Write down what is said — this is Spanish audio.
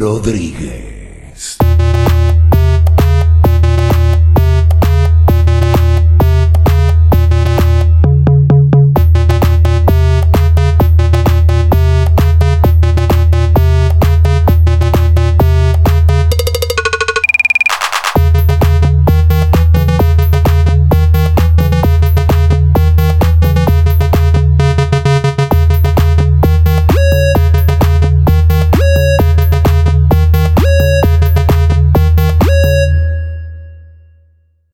Rodríguez.